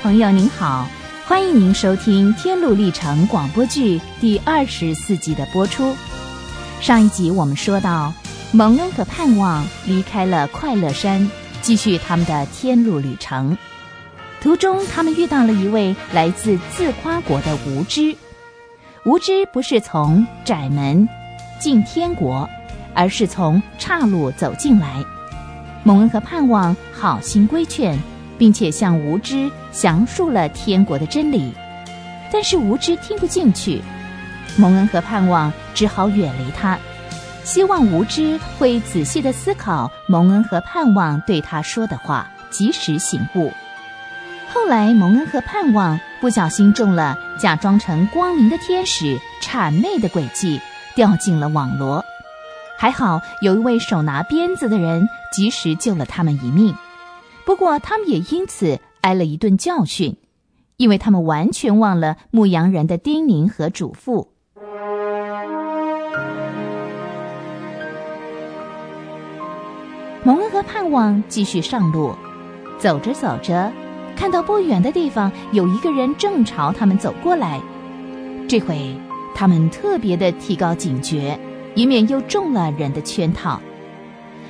朋友您好，欢迎您收听《天路历程》广播剧第二十四集的播出。上一集我们说到，蒙恩和盼望离开了快乐山，继续他们的天路旅程。途中，他们遇到了一位来自自夸国的无知。无知不是从窄门进天国，而是从岔路走进来。蒙恩和盼望好心规劝。并且向无知详述了天国的真理，但是无知听不进去。蒙恩和盼望只好远离他，希望无知会仔细的思考蒙恩和盼望对他说的话，及时醒悟。后来，蒙恩和盼望不小心中了假装成光明的天使谄媚的诡计，掉进了网罗。还好有一位手拿鞭子的人及时救了他们一命。不过，他们也因此挨了一顿教训，因为他们完全忘了牧羊人的叮咛和嘱咐。蒙恩和盼望继续上路，走着走着，看到不远的地方有一个人正朝他们走过来。这回，他们特别的提高警觉，以免又中了人的圈套。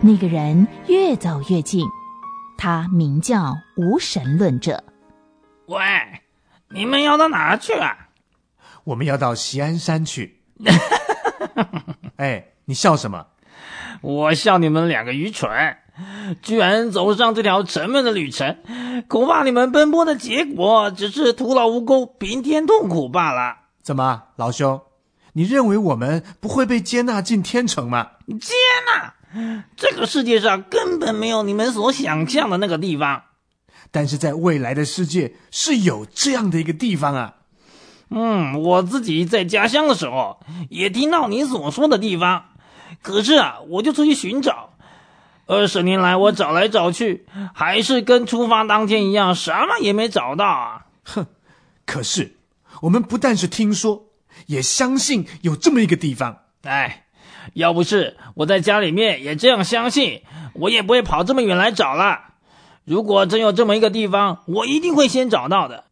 那个人越走越近。他名叫无神论者。喂，你们要到哪去啊？我们要到西安山去。哎，你笑什么？我笑你们两个愚蠢，居然走上这条沉闷的旅程。恐怕你们奔波的结果只是徒劳无功、平添痛苦罢了。怎么，老兄，你认为我们不会被接纳进天城吗？接纳？这个世界上根本没有你们所想象的那个地方，但是在未来的世界是有这样的一个地方啊。嗯，我自己在家乡的时候也听到你所说的地方，可是啊，我就出去寻找。二十年来，我找来找去，还是跟出发当天一样，什么也没找到啊。哼，可是我们不但是听说，也相信有这么一个地方。哎。要不是我在家里面也这样相信，我也不会跑这么远来找了。如果真有这么一个地方，我一定会先找到的，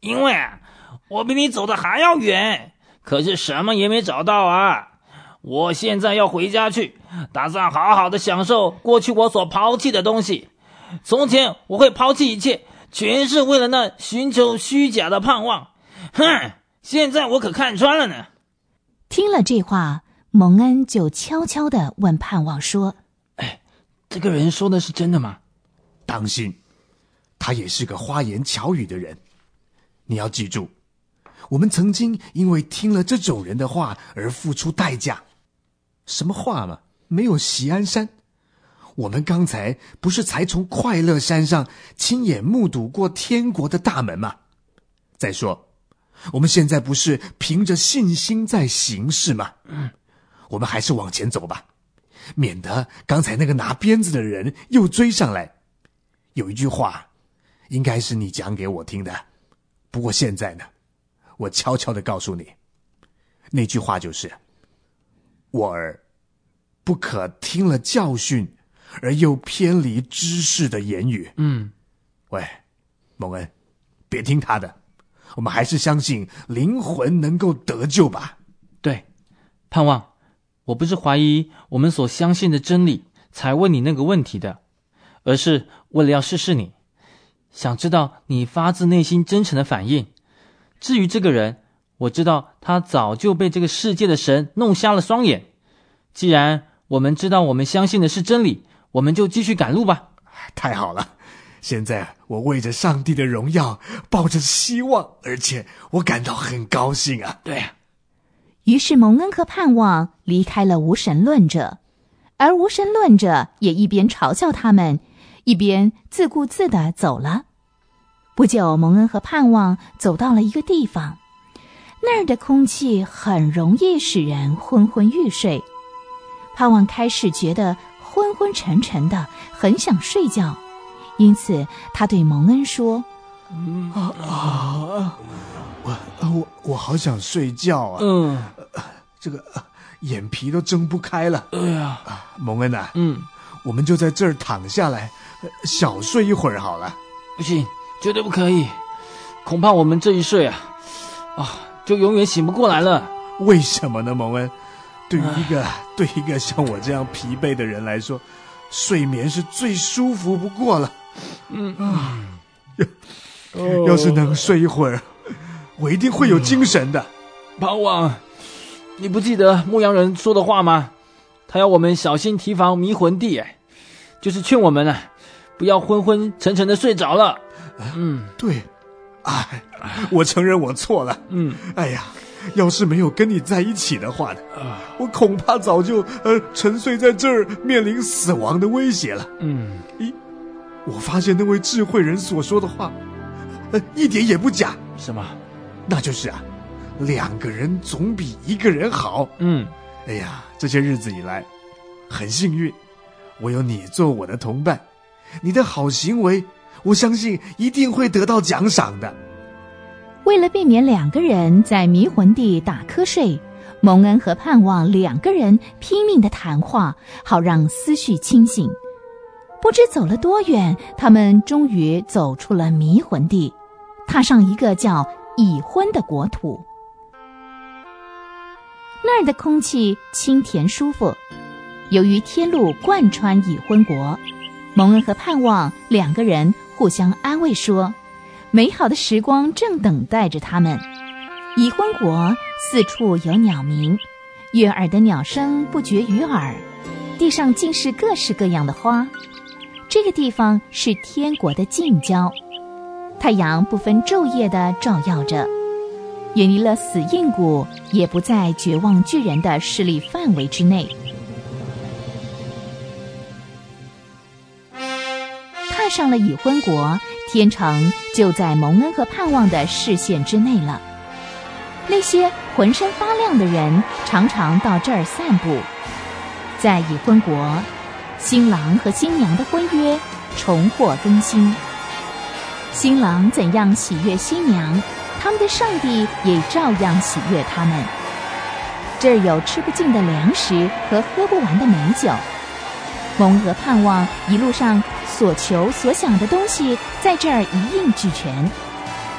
因为我比你走的还要远，可是什么也没找到啊！我现在要回家去，打算好好的享受过去我所抛弃的东西。从前我会抛弃一切，全是为了那寻求虚假的盼望。哼，现在我可看穿了呢。听了这话。蒙恩就悄悄的问盼望说：“哎，这个人说的是真的吗？当心，他也是个花言巧语的人。你要记住，我们曾经因为听了这种人的话而付出代价。什么话嘛？没有席安山，我们刚才不是才从快乐山上亲眼目睹过天国的大门吗？再说，我们现在不是凭着信心在行事吗？”嗯。我们还是往前走吧，免得刚才那个拿鞭子的人又追上来。有一句话，应该是你讲给我听的，不过现在呢，我悄悄的告诉你，那句话就是：我儿，不可听了教训而又偏离知识的言语。嗯，喂，蒙恩，别听他的，我们还是相信灵魂能够得救吧。对，盼望。我不是怀疑我们所相信的真理才问你那个问题的，而是为了要试试你，想知道你发自内心真诚的反应。至于这个人，我知道他早就被这个世界的神弄瞎了双眼。既然我们知道我们相信的是真理，我们就继续赶路吧。太好了，现在我为着上帝的荣耀，抱着希望，而且我感到很高兴啊！对。于是蒙恩和盼望离开了无神论者，而无神论者也一边嘲笑他们，一边自顾自的走了。不久，蒙恩和盼望走到了一个地方，那儿的空气很容易使人昏昏欲睡。盼望开始觉得昏昏沉沉的，很想睡觉，因此他对蒙恩说：“啊啊，我我我好想睡觉啊！”嗯。这个眼皮都睁不开了。哎呀，蒙恩呐，嗯，我们就在这儿躺下来，小睡一会儿好了。不行，绝对不可以。恐怕我们这一睡啊，啊，就永远醒不过来了。为什么呢，蒙恩？对于一个对一个像我这样疲惫的人来说，睡眠是最舒服不过了。嗯啊，要要是能睡一会儿，我一定会有精神的。胖王，你不记得牧羊人说的话吗？他要我们小心提防迷魂地，哎，就是劝我们啊，不要昏昏沉沉的睡着了。嗯，对，哎，我承认我错了。嗯，哎呀，要是没有跟你在一起的话呢，我恐怕早就呃沉睡在这儿，面临死亡的威胁了。嗯，咦，我发现那位智慧人所说的话，呃，一点也不假。什么？那就是啊，两个人总比一个人好。嗯，哎呀，这些日子以来，很幸运，我有你做我的同伴，你的好行为。我相信一定会得到奖赏的。为了避免两个人在迷魂地打瞌睡，蒙恩和盼望两个人拼命的谈话，好让思绪清醒。不知走了多远，他们终于走出了迷魂地，踏上一个叫已婚的国土。那儿的空气清甜舒服，由于天路贯穿已婚国，蒙恩和盼望两个人。互相安慰说：“美好的时光正等待着他们。已婚国四处有鸟鸣，悦耳的鸟声不绝于耳。地上尽是各式各样的花。这个地方是天国的近郊，太阳不分昼夜地照耀着。远离了死硬谷，也不在绝望巨人的势力范围之内。”踏上了已婚国，天成就在蒙恩和盼望的视线之内了。那些浑身发亮的人常常到这儿散步。在已婚国，新郎和新娘的婚约重获更新。新郎怎样喜悦新娘，他们的上帝也照样喜悦他们。这儿有吃不尽的粮食和喝不完的美酒。蒙恩和盼望一路上。所求所想的东西在这儿一应俱全。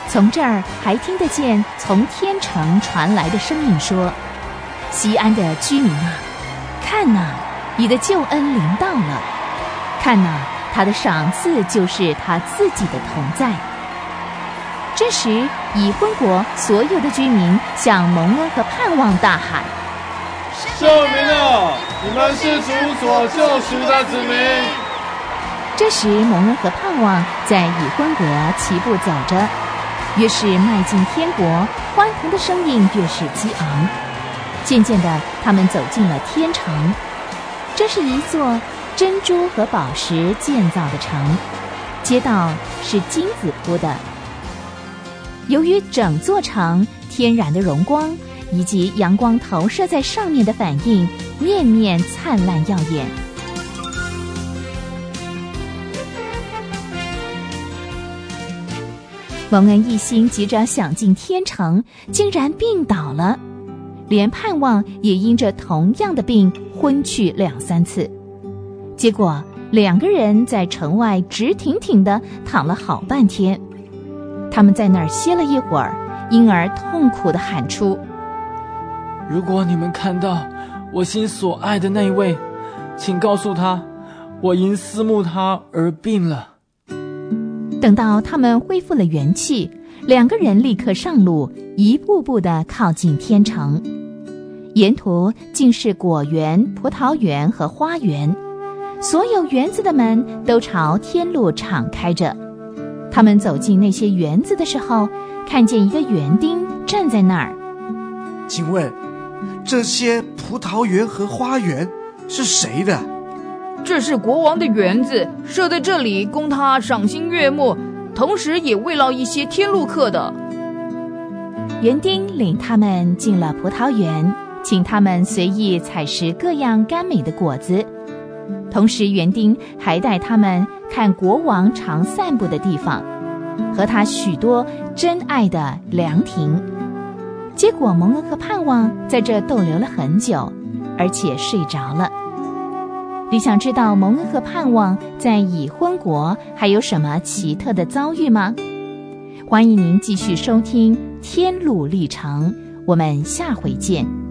从这儿还听得见从天城传来的声音说：“西安的居民啊，看呐，你的救恩临到了！看呐，他的赏赐就是他自己的同在。”这时，已婚国所有的居民向蒙恩和盼望大喊：“圣明啊，你们是主所救赎的子民！”这时，蒙恩和盼望在已婚国齐步走着，越是迈进天国，欢腾的声音越是激昂。渐渐的，他们走进了天城，这是一座珍珠和宝石建造的城，街道是金子铺的。由于整座城天然的荣光以及阳光投射在上面的反应，面面灿烂耀眼。蒙恩一心急着想进天城，竟然病倒了，连盼望也因着同样的病昏去两三次。结果两个人在城外直挺挺的躺了好半天。他们在那儿歇了一会儿，因而痛苦的喊出：“如果你们看到我心所爱的那一位，请告诉他，我因思慕他而病了。”等到他们恢复了元气，两个人立刻上路，一步步的靠近天城。沿途尽是果园、葡萄园和花园，所有园子的门都朝天路敞开着。他们走进那些园子的时候，看见一个园丁站在那儿。请问，这些葡萄园和花园是谁的？这是国王的园子，设在这里供他赏心悦目，同时也慰劳一些天路客的。园丁领他们进了葡萄园，请他们随意采食各样甘美的果子。同时，园丁还带他们看国王常散步的地方，和他许多珍爱的凉亭。结果，蒙恩和盼望在这逗留了很久，而且睡着了。你想知道蒙恩和盼望在已婚国还有什么奇特的遭遇吗？欢迎您继续收听《天路历程》，我们下回见。